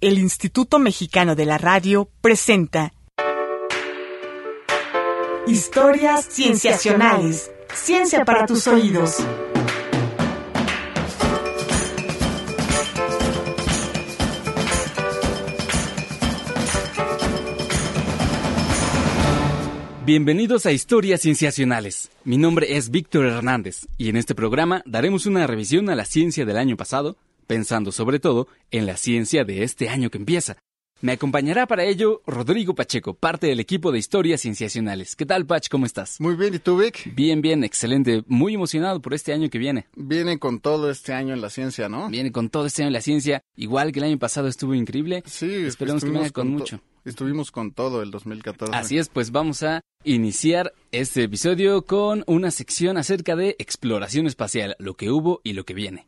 el Instituto Mexicano de la Radio presenta Historias Cienciacionales. Ciencia para tus oídos. Bienvenidos a Historias Cienciacionales. Mi nombre es Víctor Hernández y en este programa daremos una revisión a la ciencia del año pasado, pensando sobre todo en la ciencia de este año que empieza. Me acompañará para ello Rodrigo Pacheco, parte del equipo de Historias Cienciacionales. ¿Qué tal, Pach? ¿Cómo estás? Muy bien, ¿y tú, Vic? Bien, bien, excelente. Muy emocionado por este año que viene. Viene con todo este año en la ciencia, ¿no? Viene con todo este año en la ciencia, igual que el año pasado estuvo increíble. Sí, esperemos que venga con, mucho. Estuvimos con todo el 2014. Así es, pues vamos a iniciar este episodio con una sección acerca de exploración espacial, lo que hubo y lo que viene.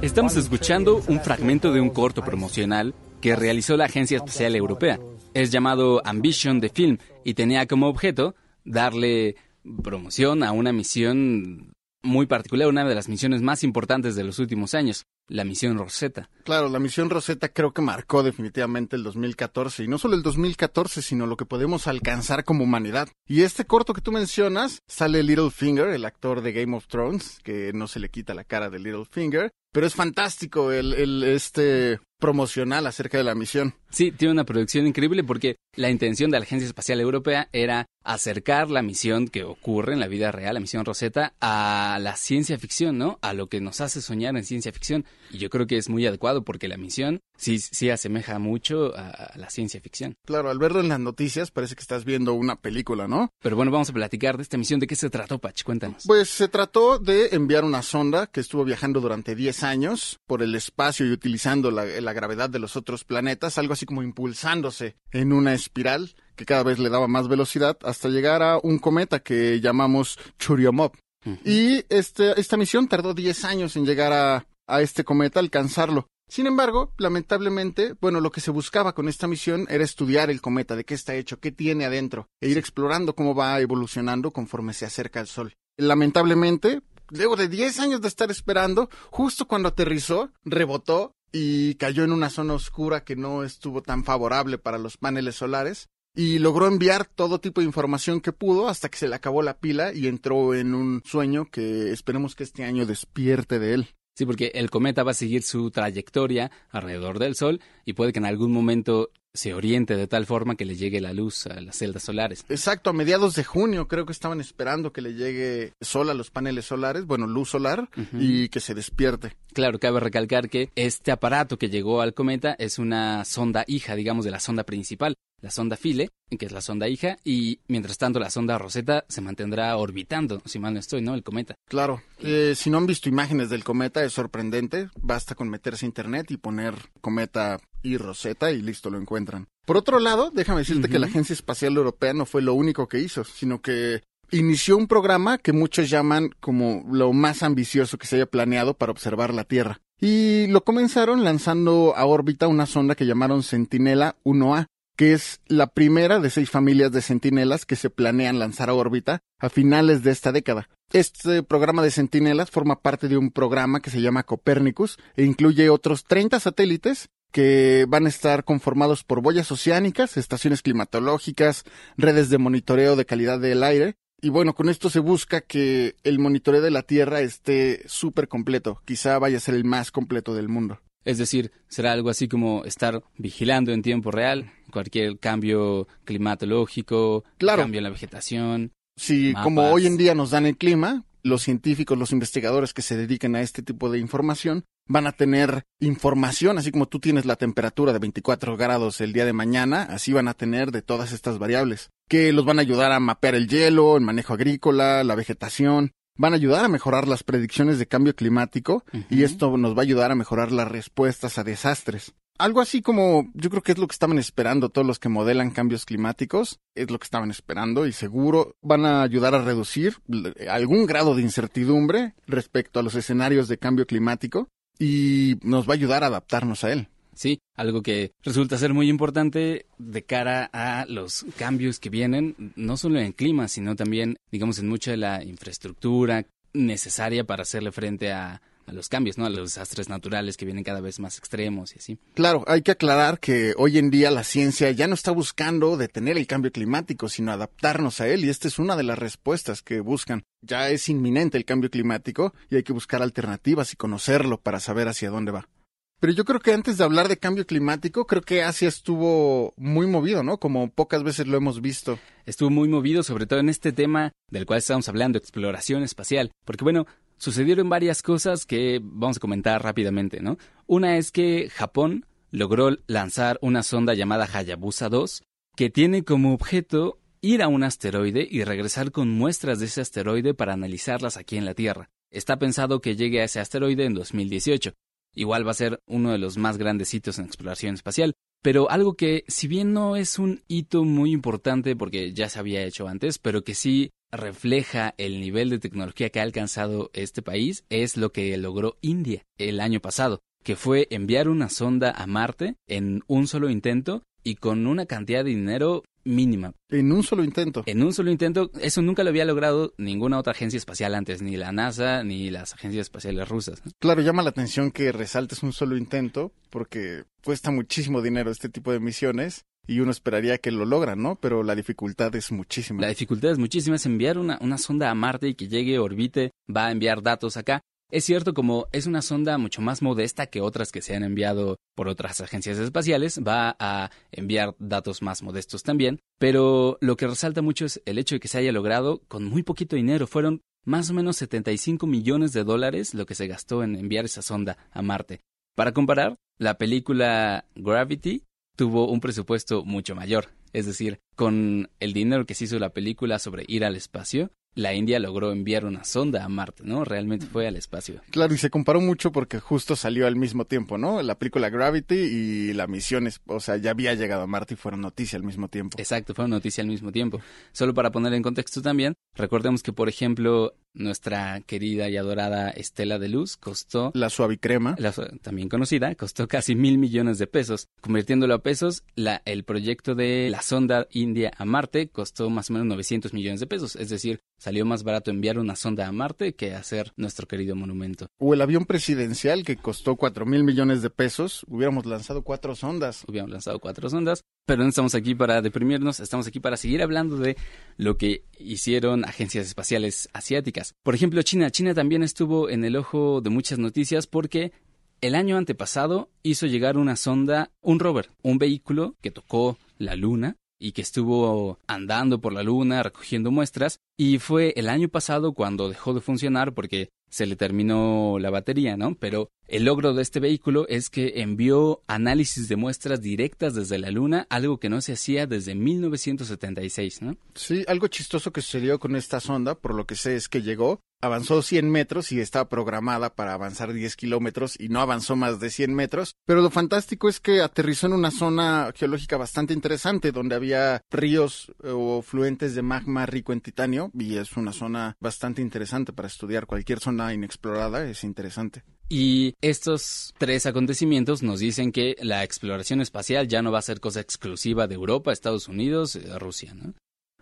Estamos escuchando un fragmento de un corto promocional que realizó la Agencia Espacial Europea. Es llamado Ambition the Film y tenía como objeto darle promoción a una misión muy particular, una de las misiones más importantes de los últimos años, la misión Rosetta. Claro, la misión Rosetta creo que marcó definitivamente el 2014. Y no solo el 2014, sino lo que podemos alcanzar como humanidad. Y este corto que tú mencionas, sale Littlefinger, el actor de Game of Thrones, que no se le quita la cara de Littlefinger. Pero es fantástico el, el este promocional acerca de la misión. Sí, tiene una producción increíble porque la intención de la Agencia Espacial Europea era acercar la misión que ocurre en la vida real, la misión Rosetta, a la ciencia ficción, ¿no? A lo que nos hace soñar en ciencia ficción. Y yo creo que es muy adecuado porque la misión sí, sí asemeja mucho a, a la ciencia ficción. Claro, al verlo en las noticias parece que estás viendo una película, ¿no? Pero bueno, vamos a platicar de esta misión. ¿De qué se trató, Pach? Cuéntanos. Pues se trató de enviar una sonda que estuvo viajando durante 10 años por el espacio y utilizando la, la gravedad de los otros planetas, algo así como impulsándose en una espiral que cada vez le daba más velocidad hasta llegar a un cometa que llamamos Churyumov. Y este, esta misión tardó 10 años en llegar a, a este cometa, alcanzarlo. Sin embargo, lamentablemente, bueno, lo que se buscaba con esta misión era estudiar el cometa, de qué está hecho, qué tiene adentro, e ir explorando cómo va evolucionando conforme se acerca al Sol. Lamentablemente, luego de 10 años de estar esperando, justo cuando aterrizó, rebotó y cayó en una zona oscura que no estuvo tan favorable para los paneles solares y logró enviar todo tipo de información que pudo hasta que se le acabó la pila y entró en un sueño que esperemos que este año despierte de él. Sí, porque el cometa va a seguir su trayectoria alrededor del Sol y puede que en algún momento se oriente de tal forma que le llegue la luz a las celdas solares. Exacto, a mediados de junio creo que estaban esperando que le llegue sol a los paneles solares, bueno, luz solar, y que se despierte. Claro, cabe recalcar que este aparato que llegó al cometa es una sonda hija, digamos, de la sonda principal, la sonda Philae, que es la sonda hija, y mientras tanto la sonda Rosetta se mantendrá orbitando, si mal no estoy, ¿no? El cometa. Claro, eh, si no han visto imágenes del cometa es sorprendente, basta con meterse a internet y poner cometa y Rosetta y listo, lo encuentran. Por otro lado, déjame decirte que la Agencia Espacial Europea no fue lo único que hizo, sino que inició un programa que muchos llaman como lo más ambicioso que se haya planeado para observar la Tierra. Y lo comenzaron lanzando a órbita una sonda que llamaron Sentinela 1A, que es la primera de seis familias de centinelas que se planean lanzar a órbita a finales de esta década. Este programa de centinelas forma parte de un programa que se llama Copernicus e incluye otros 30 satélites que van a estar conformados por boyas oceánicas, estaciones climatológicas, redes de monitoreo de calidad del aire. Y bueno, con esto se busca que el monitoreo de la Tierra esté súper completo. Quizá vaya a ser el más completo del mundo. Es decir, será algo así como estar vigilando en tiempo real cualquier cambio climatológico, Claro. cambio en la vegetación. Si Mapas. como hoy en día nos dan el clima, los científicos, los investigadores que se dediquen a este tipo de información van a tener información, así como tú tienes la temperatura de 24 grados el día de mañana, así van a tener de todas estas variables, que los van a ayudar a mapear el hielo, el manejo agrícola, la vegetación, van a ayudar a mejorar las predicciones de cambio climático y esto nos va a ayudar a mejorar las respuestas a desastres. Algo así como yo creo que es lo que estaban esperando todos los que modelan cambios climáticos, es lo que estaban esperando y seguro van a ayudar a reducir algún grado de incertidumbre respecto a los escenarios de cambio climático y nos va a ayudar a adaptarnos a él. Sí, algo que resulta ser muy importante de cara a los cambios que vienen, no solo en clima, sino también, digamos, en mucha de la infraestructura necesaria para hacerle frente a a los cambios, ¿no? A los desastres naturales que vienen cada vez más extremos y así. Claro, hay que aclarar que hoy en día la ciencia ya no está buscando detener el cambio climático, sino adaptarnos a él, y esta es una de las respuestas que buscan. Ya es inminente el cambio climático y hay que buscar alternativas y conocerlo para saber hacia dónde va. Pero yo creo que antes de hablar de cambio climático, creo que Asia estuvo muy movido, ¿no? Como pocas veces lo hemos visto. Estuvo muy movido, sobre todo en este tema del cual estamos hablando, exploración espacial. Porque bueno, sucedieron varias cosas que vamos a comentar rápidamente, ¿no? Una es que Japón logró lanzar una sonda llamada Hayabusa 2, que tiene como objeto ir a un asteroide y regresar con muestras de ese asteroide para analizarlas aquí en la Tierra. Está pensado que llegue a ese asteroide en 2018. Igual va a ser uno de los más grandes hitos en exploración espacial. Pero algo que, si bien no es un hito muy importante porque ya se había hecho antes, pero que sí refleja el nivel de tecnología que ha alcanzado este país, es lo que logró India el año pasado, que fue enviar una sonda a Marte en un solo intento y con una cantidad de dinero mínima. En un solo intento. En un solo intento, eso nunca lo había logrado ninguna otra agencia espacial antes, ni la NASA ni las agencias espaciales rusas. Claro, llama la atención que resaltes un solo intento, porque cuesta muchísimo dinero este tipo de misiones y uno esperaría que lo logran, ¿no? Pero la dificultad es muchísima. La dificultad es muchísima, es enviar una, una sonda a Marte y que llegue, orbite, va a enviar datos acá. Es cierto, como es una sonda mucho más modesta que otras que se han enviado por otras agencias espaciales, va a enviar datos más modestos también, pero lo que resalta mucho es el hecho de que se haya logrado con muy poquito dinero. Fueron más o menos 75 millones de dólares lo que se gastó en enviar esa sonda a Marte. Para comparar, la película Gravity tuvo un presupuesto mucho mayor. Es decir, con el dinero que se hizo la película sobre ir al espacio, la India logró enviar una sonda a Marte, ¿no? Realmente fue al espacio. Claro, y se comparó mucho porque justo salió al mismo tiempo, ¿no? La película Gravity y la misión, o sea, ya había llegado a Marte y fueron noticia al mismo tiempo. Exacto, fueron noticia al mismo tiempo. Solo para poner en contexto también, recordemos que, por ejemplo, nuestra querida y adorada Estela de Luz costó... La suavicrema. La, también conocida, costó casi mil millones de pesos. Convirtiéndolo a pesos, la, el proyecto de la sonda India a Marte costó más o menos 900 millones de pesos. Es decir, salió más barato enviar una sonda a Marte que hacer nuestro querido monumento. O el avión presidencial que costó cuatro mil millones de pesos, hubiéramos lanzado cuatro sondas. Hubiéramos lanzado cuatro sondas, pero no estamos aquí para deprimirnos, estamos aquí para seguir hablando de lo que hicieron agencias espaciales asiáticas. Por ejemplo, China. China también estuvo en el ojo de muchas noticias porque el año antepasado hizo llegar una sonda, un rover, un vehículo que tocó la luna y que estuvo andando por la luna recogiendo muestras y fue el año pasado cuando dejó de funcionar porque se le terminó la batería, ¿no? Pero el logro de este vehículo es que envió análisis de muestras directas desde la Luna, algo que no se hacía desde 1976, ¿no? Sí, algo chistoso que sucedió con esta sonda, por lo que sé es que llegó, avanzó 100 metros y estaba programada para avanzar 10 kilómetros y no avanzó más de 100 metros. Pero lo fantástico es que aterrizó en una zona geológica bastante interesante donde había ríos eh, o fluentes de magma rico en titanio y es una zona bastante interesante para estudiar. Cualquier zona inexplorada es interesante. Y estos tres acontecimientos nos dicen que la exploración espacial ya no va a ser cosa exclusiva de Europa, Estados Unidos, eh, Rusia, ¿no?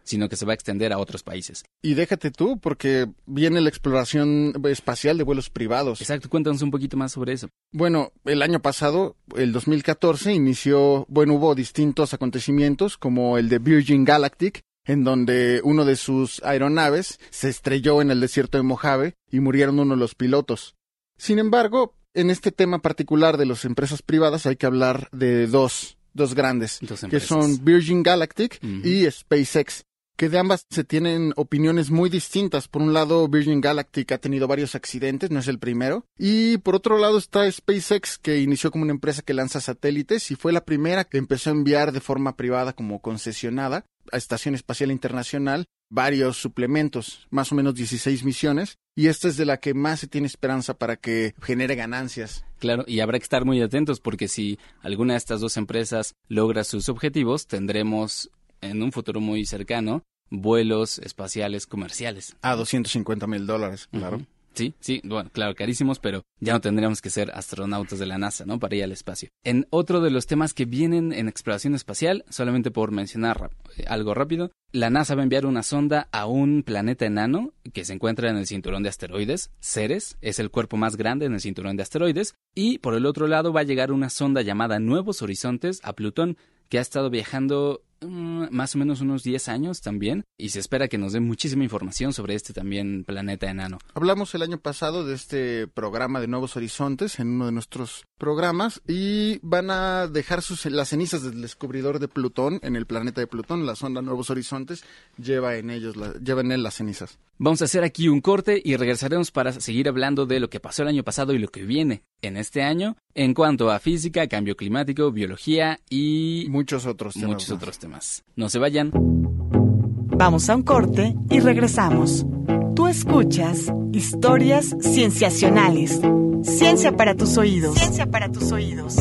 sino que se va a extender a otros países. Y déjate tú, porque viene la exploración espacial de vuelos privados. Exacto, cuéntanos un poquito más sobre eso. Bueno, el año pasado, el 2014, inició, bueno, hubo distintos acontecimientos, como el de Virgin Galactic, en donde uno de sus aeronaves se estrelló en el desierto de Mojave y murieron uno de los pilotos. Sin embargo, en este tema particular de las empresas privadas hay que hablar de dos, dos grandes, que son Virgin Galactic y SpaceX que de ambas se tienen opiniones muy distintas. Por un lado, Virgin Galactic ha tenido varios accidentes, no es el primero. Y por otro lado está SpaceX, que inició como una empresa que lanza satélites y fue la primera que empezó a enviar de forma privada como concesionada Estación Espacial Internacional varios suplementos, más o menos 16 misiones, y esta es de la que más se tiene esperanza para que genere ganancias. Claro, y habrá que estar muy atentos porque si alguna de estas dos empresas logra sus objetivos, tendremos en un futuro muy cercano vuelos espaciales comerciales. A 250 mil dólares, claro. Sí, sí, bueno, claro, carísimos, pero ya no tendríamos que ser astronautas de la NASA, ¿no? Para ir al espacio. En otro de los temas que vienen en exploración espacial, solamente por mencionar eh, algo rápido, la NASA va a enviar una sonda a un planeta enano que se encuentra en el cinturón de asteroides, Ceres, es el cuerpo más grande en el cinturón de asteroides, y por el otro lado va a llegar una sonda llamada Nuevos Horizontes a Plutón, que ha estado viajando Más o menos unos 10 años también y se espera que nos den muchísima información sobre este también planeta enano. Hablamos el año pasado de este programa de Nuevos Horizontes en uno de nuestros programas y van a dejar sus, las cenizas del descubridor de Plutón en el planeta de Plutón, la sonda Nuevos Horizontes lleva en ellos lleva en él las cenizas. Vamos a hacer aquí un corte y regresaremos para seguir hablando de lo que pasó el año pasado y lo que viene en este año en cuanto a física, cambio climático, biología y muchos otros temas. Muchos otros temas. No se vayan. Vamos a un corte y regresamos. Tú escuchas historias cienciacionales. Ciencia para tus oídos. Ciencia para tus oídos.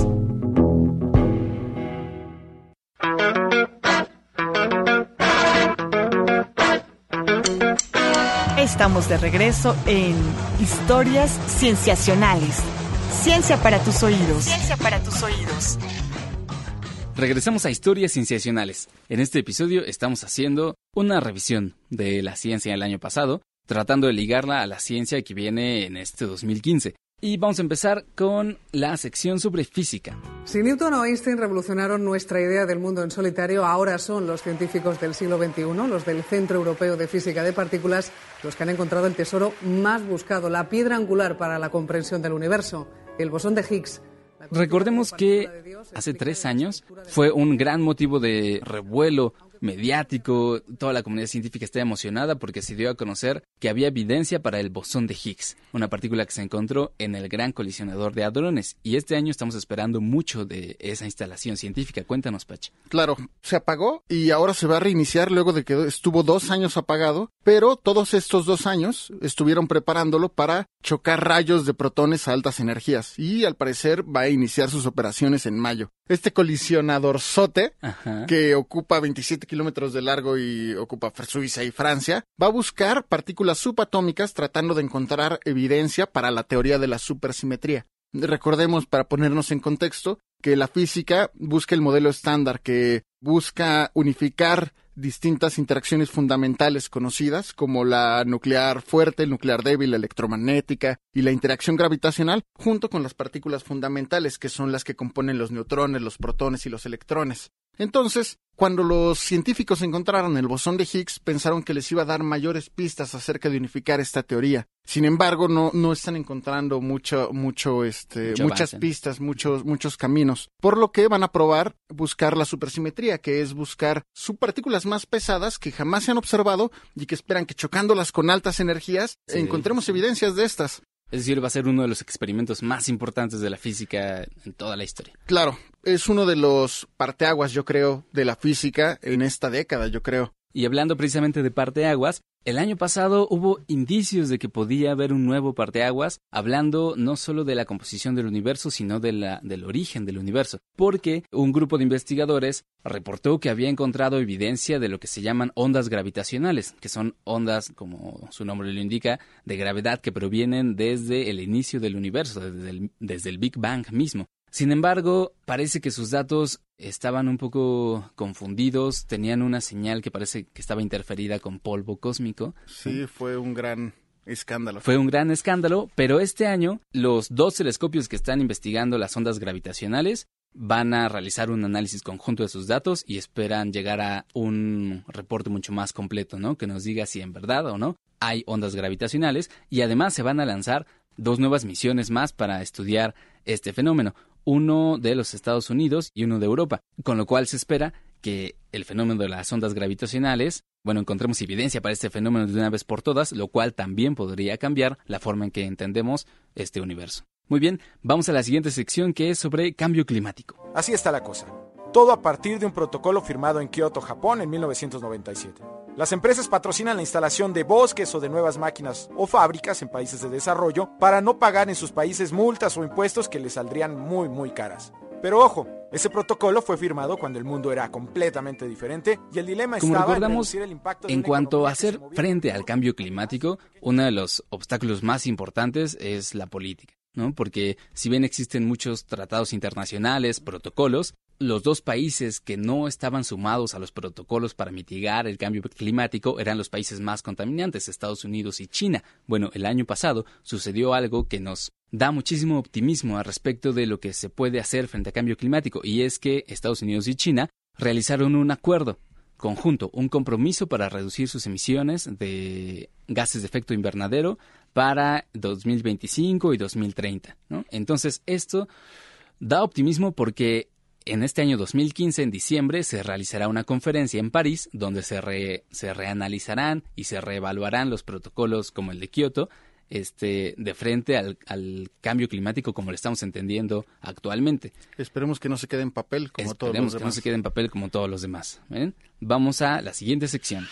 Estamos de regreso en Historias Cienciacionales. Ciencia para tus oídos. Ciencia para tus oídos. Regresamos a Historias Cienciacionales. En este episodio estamos haciendo una revisión de la ciencia del año pasado, tratando de ligarla a la ciencia que viene en este 2015. Y vamos a empezar con la sección sobre física. Si Newton o Einstein revolucionaron nuestra idea del mundo en solitario, ahora son los científicos del siglo XXI, los del Centro Europeo de Física de Partículas, los que han encontrado el tesoro más buscado, la piedra angular para la comprensión del universo, el bosón de Higgs. Recordemos que hace tres años fue un gran motivo de revuelo mediático, toda la comunidad científica está emocionada porque se dio a conocer que había evidencia para el bosón de Higgs, una partícula que se encontró en el Gran Colisionador de Hadrones. Y este año estamos esperando mucho de esa instalación científica. Cuéntanos, Pache. Claro, se apagó y ahora se va a reiniciar luego de que estuvo dos años apagado, pero todos estos dos años estuvieron preparándolo para chocar rayos de protones a altas energías y al parecer va a iniciar sus operaciones en mayo. Este colisionador sote, que ocupa 27 kilómetros de largo y ocupa Suiza y Francia, va a buscar partículas subatómicas tratando de encontrar evidencia para la teoría de la supersimetría. Recordemos, para ponernos en contexto, que la física busca el modelo estándar que busca unificar distintas interacciones fundamentales conocidas como la nuclear fuerte, el nuclear débil, la electromagnética y la interacción gravitacional, junto con las partículas fundamentales que son las que componen los neutrones, los protones y los electrones. Entonces, cuando los científicos encontraron el bosón de Higgs, pensaron que les iba a dar mayores pistas acerca de unificar esta teoría. Sin embargo, no, no están encontrando mucho, mucho, este, muchas pistas, muchos, muchos caminos. Por lo que van a probar buscar la supersimetría, que es buscar subpartículas más pesadas que jamás se han observado y que esperan que chocándolas con altas energías encontremos evidencias de estas. Es decir, va a ser uno de los experimentos más importantes de la física en toda la historia. Claro, es uno de los parteaguas, yo creo, de la física en esta década, yo creo. Y hablando precisamente de parteaguas, el año pasado hubo indicios de que podía haber un nuevo parteaguas, hablando no solo de la composición del universo, sino de la, del origen del universo, porque un grupo de investigadores reportó que había encontrado evidencia de lo que se llaman ondas gravitacionales, que son ondas, como su nombre lo indica, de gravedad que provienen desde el inicio del universo, desde desde el Big Bang mismo. Sin embargo, parece que sus datos estaban un poco confundidos, tenían una señal que parece que estaba interferida con polvo cósmico. Sí, fue un gran escándalo. Fue un gran escándalo, pero este año los dos telescopios que están investigando las ondas gravitacionales van a realizar un análisis conjunto de sus datos y esperan llegar a un reporte mucho más completo, ¿no? Que nos diga si en verdad o no hay ondas gravitacionales y además se van a lanzar dos nuevas misiones más para estudiar este fenómeno uno de los Estados Unidos y uno de Europa, con lo cual se espera que el fenómeno de las ondas gravitacionales, bueno, encontremos evidencia para este fenómeno de una vez por todas, lo cual también podría cambiar la forma en que entendemos este universo. Muy bien, vamos a la siguiente sección que es sobre cambio climático. Así está la cosa. Todo a partir de un protocolo firmado en Kioto, Japón, en 1997. Las empresas patrocinan la instalación de bosques o de nuevas máquinas o fábricas en países de desarrollo para no pagar en sus países multas o impuestos que les saldrían muy muy caras. Pero ojo, ese protocolo fue firmado cuando el mundo era completamente diferente y el dilema Como estaba recordamos, en reducir el impacto de en cuanto a hacer frente al cambio climático, uno de los obstáculos más importantes es la política, ¿no? Porque si bien existen muchos tratados internacionales, protocolos, los dos países que no estaban sumados a los protocolos para mitigar el cambio climático eran los países más contaminantes, Estados Unidos y China. Bueno, el año pasado sucedió algo que nos da muchísimo optimismo al respecto de lo que se puede hacer frente al cambio climático, y es que Estados Unidos y China realizaron un acuerdo conjunto, un compromiso para reducir sus emisiones de gases de efecto invernadero para 2025 y 2030. ¿no? Entonces, esto da optimismo porque en este año 2015, en diciembre, se realizará una conferencia en París donde se, re- se reanalizarán y se reevaluarán los protocolos como el de Kioto este, de frente al, al cambio climático como lo estamos entendiendo actualmente. Esperemos que no se quede en papel como todos Esperemos los que no demás. se quede en papel como todos los demás. ¿ven? Vamos a la siguiente sección.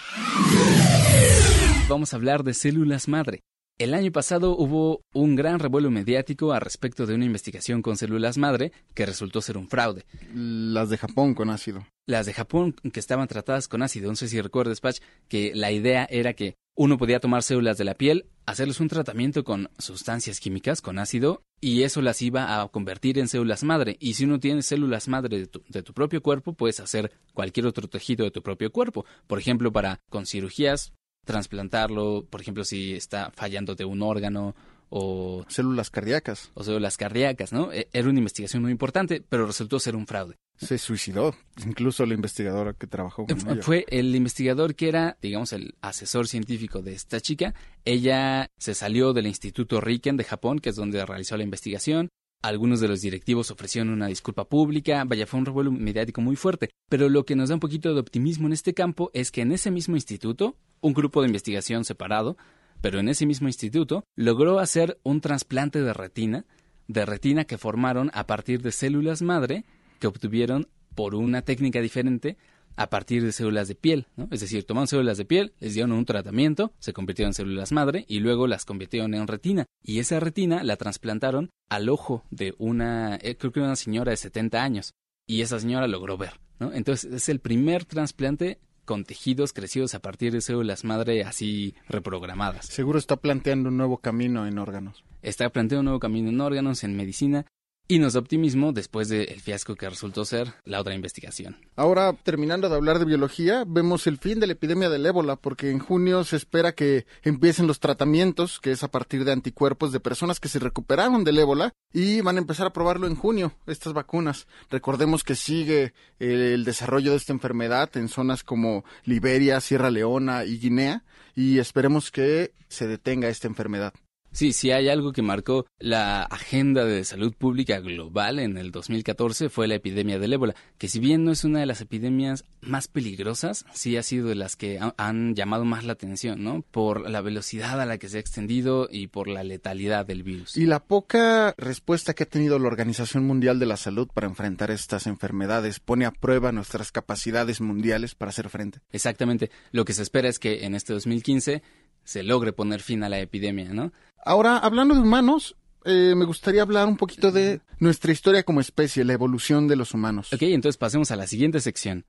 Vamos a hablar de células madre. El año pasado hubo un gran revuelo mediático al respecto de una investigación con células madre que resultó ser un fraude. Las de Japón con ácido. Las de Japón que estaban tratadas con ácido, no sé si recuerdas, Patch, que la idea era que uno podía tomar células de la piel, hacerles un tratamiento con sustancias químicas, con ácido, y eso las iba a convertir en células madre. Y si uno tiene células madre de tu, de tu propio cuerpo, puedes hacer cualquier otro tejido de tu propio cuerpo. Por ejemplo, para con cirugías, trasplantarlo, por ejemplo, si está fallando de un órgano o, Células cardíacas. o células cardíacas, ¿no? E- Era una investigación muy importante, pero resultó ser un fraude. Se suicidó. Incluso la investigadora que trabajó con ella. Fue el investigador que era, digamos, el asesor científico de esta chica. Ella se salió del Instituto Riken de Japón, que es donde realizó la investigación. Algunos de los directivos ofrecieron una disculpa pública. Vaya, fue un revuelo mediático muy fuerte. Pero lo que nos da un poquito de optimismo en este campo es que en ese mismo instituto, un grupo de investigación separado, pero en ese mismo instituto, logró hacer un trasplante de retina, de retina que formaron a partir de células madre que obtuvieron por una técnica diferente a partir de células de piel, ¿no? Es decir, tomaron células de piel, les dieron un tratamiento, se convirtieron en células madre y luego las convirtieron en retina. Y esa retina la trasplantaron al ojo de una, eh, creo que una señora de 70 años. Y esa señora logró ver, ¿no? Entonces es el primer trasplante con tejidos crecidos a partir de células madre así reprogramadas. Seguro está planteando un nuevo camino en órganos. Está planteando un nuevo camino en órganos, en medicina, y nos da optimismo después del fiasco que resultó ser la otra investigación. Ahora, terminando de hablar de biología, vemos el fin de la epidemia del ébola, porque en junio se espera que empiecen los tratamientos, que es a partir de anticuerpos de personas que se recuperaron del ébola, y van a empezar a probarlo en junio, estas vacunas. Recordemos que sigue el desarrollo de esta enfermedad en zonas como Liberia, Sierra Leona y Guinea, y esperemos que se detenga esta enfermedad. Sí, sí hay algo que marcó la agenda de salud pública global en el 2014 fue la epidemia del ébola, que si bien no es una de las epidemias más peligrosas, sí ha sido de las que ha- han llamado más la atención, ¿no? Por la velocidad a la que se ha extendido y por la letalidad del virus. Y la poca respuesta que ha tenido la Organización Mundial de la Salud para enfrentar estas enfermedades pone a prueba nuestras capacidades mundiales para hacer frente. Exactamente. Lo que se espera es que en este 2015 se logre poner fin a la epidemia, ¿no? Ahora, hablando de humanos, eh, me gustaría hablar un poquito de nuestra historia como especie, la evolución de los humanos. Ok, entonces pasemos a la siguiente sección.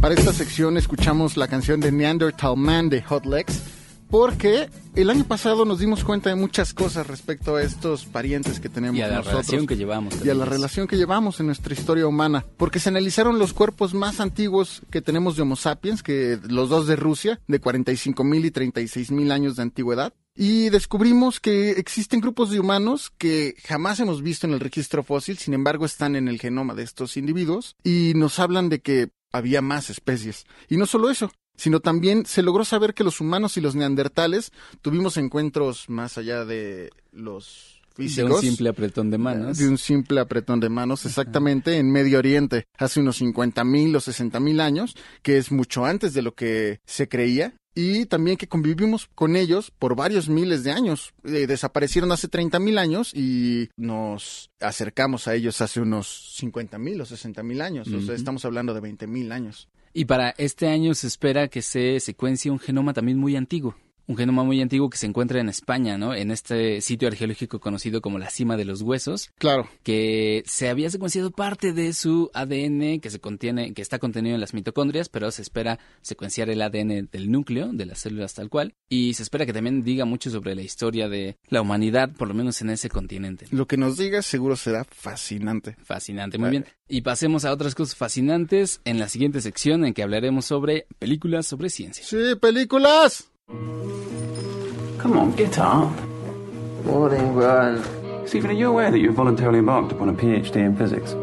Para esta sección escuchamos la canción de Neanderthal Man de Hot Legs, porque el año pasado nos dimos cuenta de muchas cosas respecto a estos parientes que tenemos Y a la nosotros. relación que llevamos. y a la relación que llevamos en nuestra historia humana, porque se analizaron los cuerpos más antiguos que tenemos de Homo sapiens, que los dos de Rusia, de 45 mil y 36 mil años de antigüedad, y descubrimos que existen grupos de humanos que jamás hemos visto en el registro fósil, sin embargo están en el genoma de estos individuos, y nos hablan de que había más especies. Y no solo eso, sino también se logró saber que los humanos y los neandertales tuvimos encuentros más allá de los De físicos. un simple apretón de manos. De un simple apretón de manos, exactamente, en Medio Oriente, hace unos 50 mil o 60 mil años, que es mucho antes de lo que se creía. Y también que convivimos con ellos por varios miles de años. Eh, desaparecieron hace 30 mil años y nos acercamos a ellos hace unos 50 mil o 60 mil años. O sea, estamos hablando de 20 mil años. Y para este año se espera que se secuencie un genoma también muy antiguo. Un genoma muy antiguo que se encuentra en España, ¿no? En este sitio arqueológico conocido como la cima de los huesos. Claro. Que se había secuenciado parte de su ADN que se contiene, que está contenido en las mitocondrias, pero se espera secuenciar el ADN del núcleo, de las células tal cual. Y se espera que también diga mucho sobre la historia de la humanidad, por lo menos en ese continente. Lo que nos diga seguro será fascinante. Fascinante, muy bien. Y pasemos a otras cosas fascinantes en la siguiente sección en que hablaremos sobre películas sobre ciencia. Sí, películas. Come on, get up. Morning, Brian. Stephen, are you aware that you've voluntarily embarked upon a PhD in physics?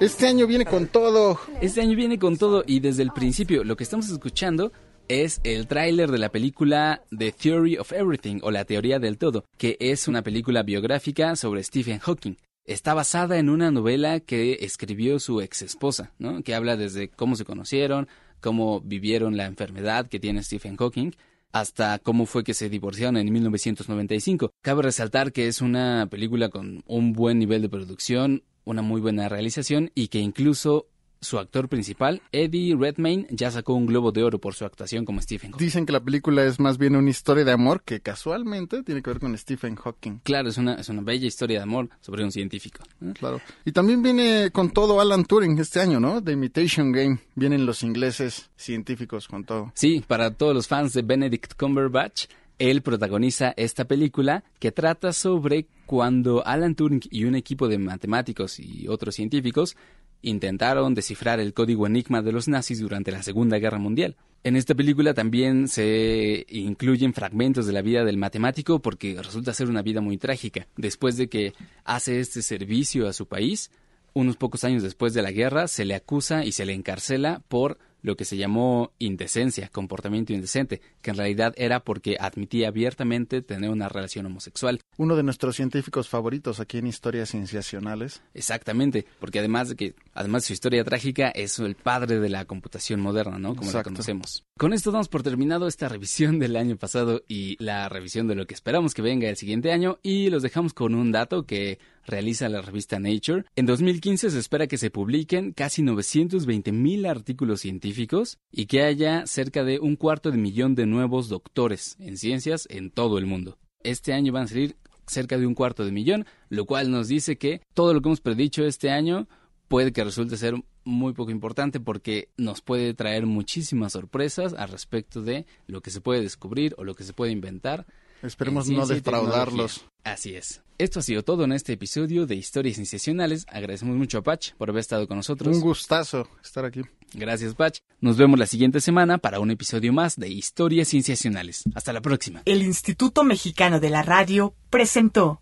Este año viene con todo. Este año viene con todo y desde el principio lo que estamos escuchando es el tráiler de la película The Theory of Everything o La Teoría del Todo, que es una película biográfica sobre Stephen Hawking. Está basada en una novela que escribió su ex esposa, ¿no? que habla desde cómo se conocieron, cómo vivieron la enfermedad que tiene Stephen Hawking, hasta cómo fue que se divorciaron en 1995. Cabe resaltar que es una película con un buen nivel de producción, una muy buena realización y que incluso su actor principal, Eddie Redmayne, ya sacó un Globo de Oro por su actuación como Stephen Hawking. Dicen que la película es más bien una historia de amor que casualmente tiene que ver con Stephen Hawking. Claro, es una, es una bella historia de amor sobre un científico. ¿eh? Claro. Y también viene con todo Alan Turing este año, ¿no? The Imitation Game. Vienen los ingleses científicos con todo. Sí, para todos los fans de Benedict Cumberbatch, él protagoniza esta película que trata sobre cuando Alan Turing y un equipo de matemáticos y otros científicos intentaron descifrar el código enigma de los nazis durante la Segunda Guerra Mundial. En esta película también se incluyen fragmentos de la vida del matemático porque resulta ser una vida muy trágica. Después de que hace este servicio a su país, unos pocos años después de la guerra, se le acusa y se le encarcela por lo que se llamó indecencia, comportamiento indecente, que en realidad era porque admitía abiertamente tener una relación homosexual. Uno de nuestros científicos favoritos aquí en Historias Cienciacionales. Exactamente, porque además de que, además de su historia trágica, es el padre de la computación moderna, ¿no? Como la Exacto. conocemos. Con esto damos por terminado esta revisión del año pasado y la revisión de lo que esperamos que venga el siguiente año y los dejamos con un dato que realiza la revista Nature. En 2015 se espera que se publiquen casi 920 mil artículos científicos y que haya cerca de un cuarto de millón de nuevos doctores en ciencias en todo el mundo. Este año van a salir cerca de un cuarto de millón, lo cual nos dice que todo lo que hemos predicho este año puede que resulte ser muy poco importante porque nos puede traer muchísimas sorpresas al respecto de lo que se puede descubrir o lo que se puede inventar. Esperemos no defraudarlos. Así es. Esto ha sido todo en este episodio de Historias Sensacionales. Agradecemos mucho a Patch por haber estado con nosotros. Un gustazo estar aquí. Gracias, Patch. Nos vemos la siguiente semana para un episodio más de Historias Sensacionales. Hasta la próxima. El Instituto Mexicano de la Radio presentó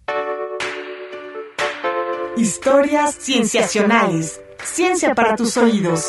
Historias Cienciacionales. Ciencia para tus oídos.